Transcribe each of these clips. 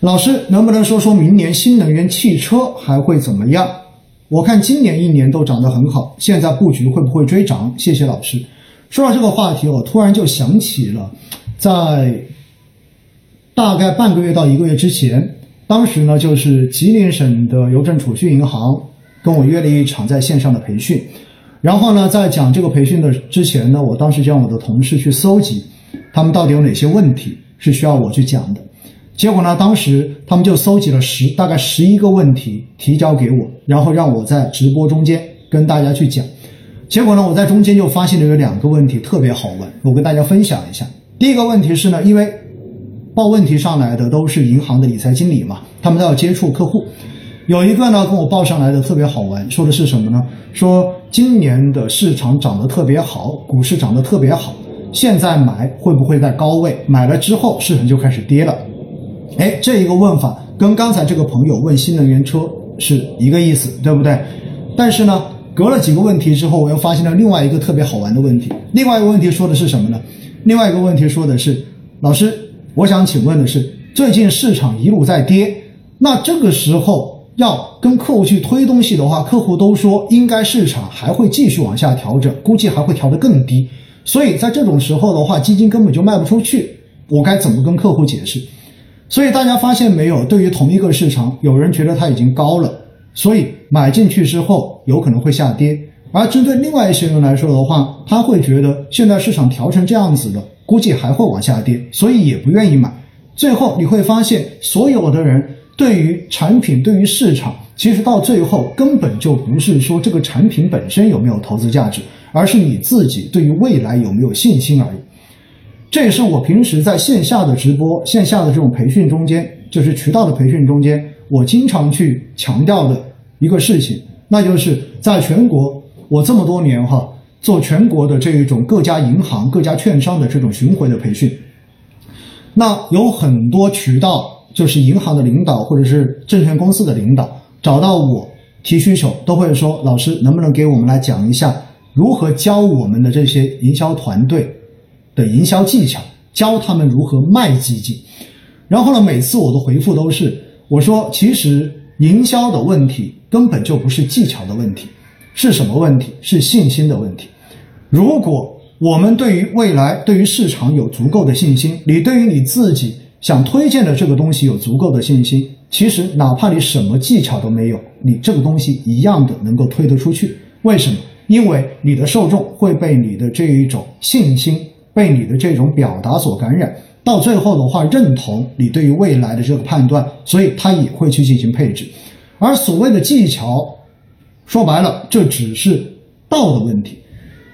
老师能不能说说明年新能源汽车还会怎么样？我看今年一年都涨得很好，现在布局会不会追涨？谢谢老师。说到这个话题，我突然就想起了，在大概半个月到一个月之前，当时呢就是吉林省的邮政储蓄银行跟我约了一场在线上的培训，然后呢在讲这个培训的之前呢，我当时让我的同事去搜集他们到底有哪些问题是需要我去讲的。结果呢？当时他们就搜集了十大概十一个问题提交给我，然后让我在直播中间跟大家去讲。结果呢，我在中间就发现了有两个问题特别好问，我跟大家分享一下。第一个问题是呢，因为报问题上来的都是银行的理财经理嘛，他们都要接触客户。有一个呢跟我报上来的特别好玩，说的是什么呢？说今年的市场涨得特别好，股市涨得特别好，现在买会不会在高位？买了之后市场就开始跌了。哎，这一个问法跟刚才这个朋友问新能源车是一个意思，对不对？但是呢，隔了几个问题之后，我又发现了另外一个特别好玩的问题。另外一个问题说的是什么呢？另外一个问题说的是，老师，我想请问的是，最近市场一路在跌，那这个时候要跟客户去推东西的话，客户都说应该市场还会继续往下调整，估计还会调得更低。所以在这种时候的话，基金根本就卖不出去，我该怎么跟客户解释？所以大家发现没有？对于同一个市场，有人觉得它已经高了，所以买进去之后有可能会下跌；而针对另外一些人来说的话，他会觉得现在市场调成这样子了，估计还会往下跌，所以也不愿意买。最后你会发现，所有的人对于产品、对于市场，其实到最后根本就不是说这个产品本身有没有投资价值，而是你自己对于未来有没有信心而已。这也是我平时在线下的直播、线下的这种培训中间，就是渠道的培训中间，我经常去强调的一个事情，那就是在全国，我这么多年哈做全国的这一种各家银行、各家券商的这种巡回的培训，那有很多渠道，就是银行的领导或者是证券公司的领导找到我提需求，都会说：“老师，能不能给我们来讲一下如何教我们的这些营销团队？”的营销技巧，教他们如何卖基金。然后呢，每次我的回复都是我说，其实营销的问题根本就不是技巧的问题，是什么问题？是信心的问题。如果我们对于未来、对于市场有足够的信心，你对于你自己想推荐的这个东西有足够的信心，其实哪怕你什么技巧都没有，你这个东西一样的能够推得出去。为什么？因为你的受众会被你的这一种信心。被你的这种表达所感染，到最后的话认同你对于未来的这个判断，所以他也会去进行配置。而所谓的技巧，说白了，这只是道的问题。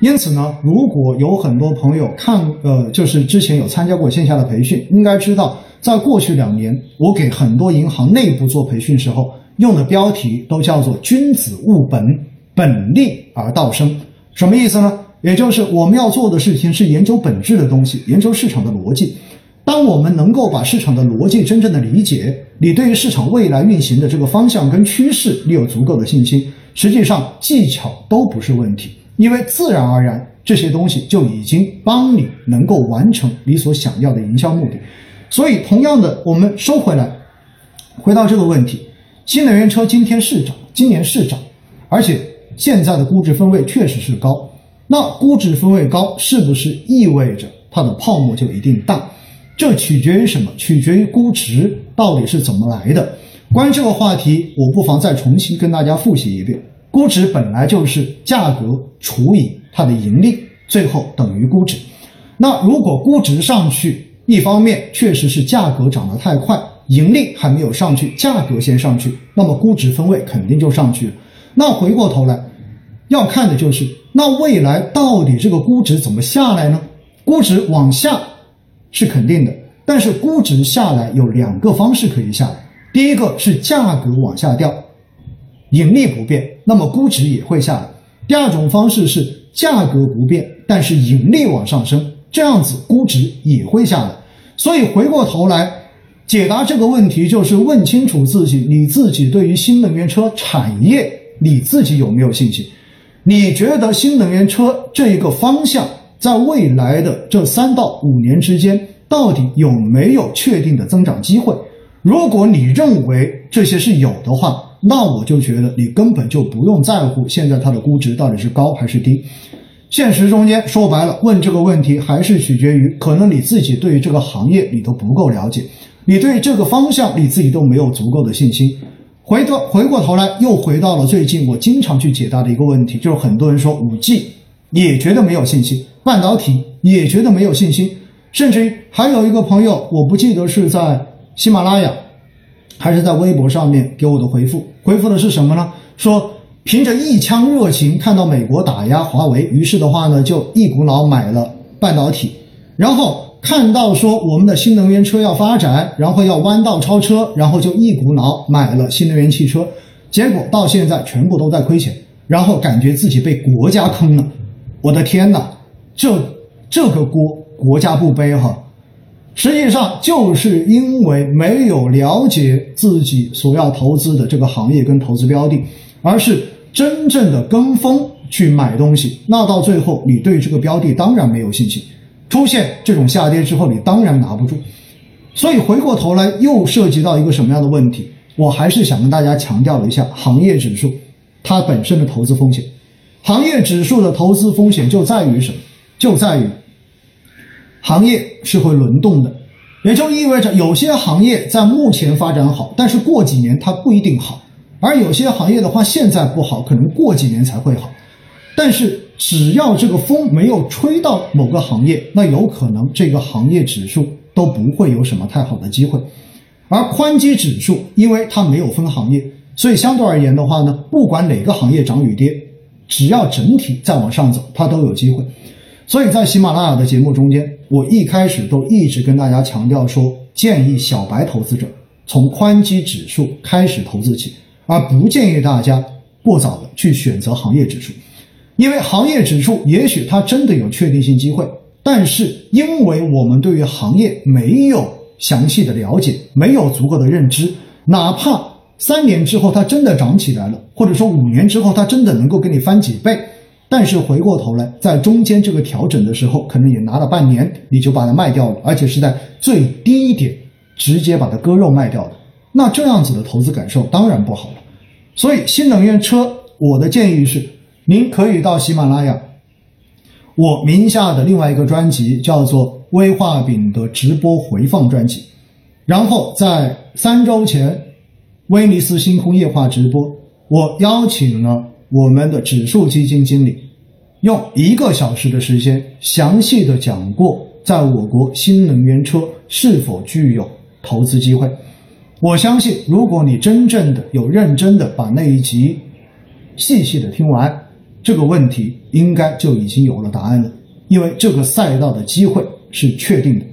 因此呢，如果有很多朋友看，呃，就是之前有参加过线下的培训，应该知道，在过去两年，我给很多银行内部做培训时候，用的标题都叫做“君子务本，本立而道生”，什么意思呢？也就是我们要做的事情是研究本质的东西，研究市场的逻辑。当我们能够把市场的逻辑真正的理解，你对于市场未来运行的这个方向跟趋势，你有足够的信心，实际上技巧都不是问题，因为自然而然这些东西就已经帮你能够完成你所想要的营销目的。所以，同样的，我们收回来，回到这个问题，新能源车今天是涨，今年是涨，而且现在的估值分位确实是高。那估值分位高，是不是意味着它的泡沫就一定大？这取决于什么？取决于估值到底是怎么来的。关于这个话题，我不妨再重新跟大家复习一遍：估值本来就是价格除以它的盈利，最后等于估值。那如果估值上去，一方面确实是价格涨得太快，盈利还没有上去，价格先上去，那么估值分位肯定就上去了。那回过头来。要看的就是那未来到底这个估值怎么下来呢？估值往下是肯定的，但是估值下来有两个方式可以下来。第一个是价格往下掉，盈利不变，那么估值也会下来。第二种方式是价格不变，但是盈利往上升，这样子估值也会下来。所以回过头来解答这个问题，就是问清楚自己，你自己对于新能源车产业，你自己有没有信心？你觉得新能源车这一个方向，在未来的这三到五年之间，到底有没有确定的增长机会？如果你认为这些是有的话，那我就觉得你根本就不用在乎现在它的估值到底是高还是低。现实中间说白了，问这个问题还是取决于可能你自己对于这个行业你都不够了解，你对这个方向你自己都没有足够的信心。回头回过头来，又回到了最近我经常去解答的一个问题，就是很多人说五 G 也觉得没有信心，半导体也觉得没有信心，甚至于还有一个朋友，我不记得是在喜马拉雅还是在微博上面给我的回复，回复的是什么呢？说凭着一腔热情看到美国打压华为，于是的话呢，就一股脑买了半导体，然后。看到说我们的新能源车要发展，然后要弯道超车，然后就一股脑买了新能源汽车，结果到现在全部都在亏钱，然后感觉自己被国家坑了。我的天哪，这这个锅国家不背哈，实际上就是因为没有了解自己所要投资的这个行业跟投资标的，而是真正的跟风去买东西，那到最后你对这个标的当然没有信心。出现这种下跌之后，你当然拿不住，所以回过头来又涉及到一个什么样的问题？我还是想跟大家强调一下行业指数它本身的投资风险。行业指数的投资风险就在于什么？就在于行业是会轮动的，也就意味着有些行业在目前发展好，但是过几年它不一定好；而有些行业的话，现在不好，可能过几年才会好。但是只要这个风没有吹到某个行业，那有可能这个行业指数都不会有什么太好的机会。而宽基指数，因为它没有分行业，所以相对而言的话呢，不管哪个行业涨与跌，只要整体再往上走，它都有机会。所以在喜马拉雅的节目中间，我一开始都一直跟大家强调说，建议小白投资者从宽基指数开始投资起，而不建议大家过早的去选择行业指数。因为行业指数也许它真的有确定性机会，但是因为我们对于行业没有详细的了解，没有足够的认知，哪怕三年之后它真的涨起来了，或者说五年之后它真的能够给你翻几倍，但是回过头来在中间这个调整的时候，可能也拿了半年你就把它卖掉了，而且是在最低点直接把它割肉卖掉的，那这样子的投资感受当然不好了。所以新能源车，我的建议是。您可以到喜马拉雅，我名下的另外一个专辑叫做《微画饼的直播回放专辑》，然后在三周前，威尼斯星空夜话直播，我邀请了我们的指数基金经理，用一个小时的时间，详细的讲过在我国新能源车是否具有投资机会。我相信，如果你真正的有认真的把那一集细细的听完。这个问题应该就已经有了答案了，因为这个赛道的机会是确定的。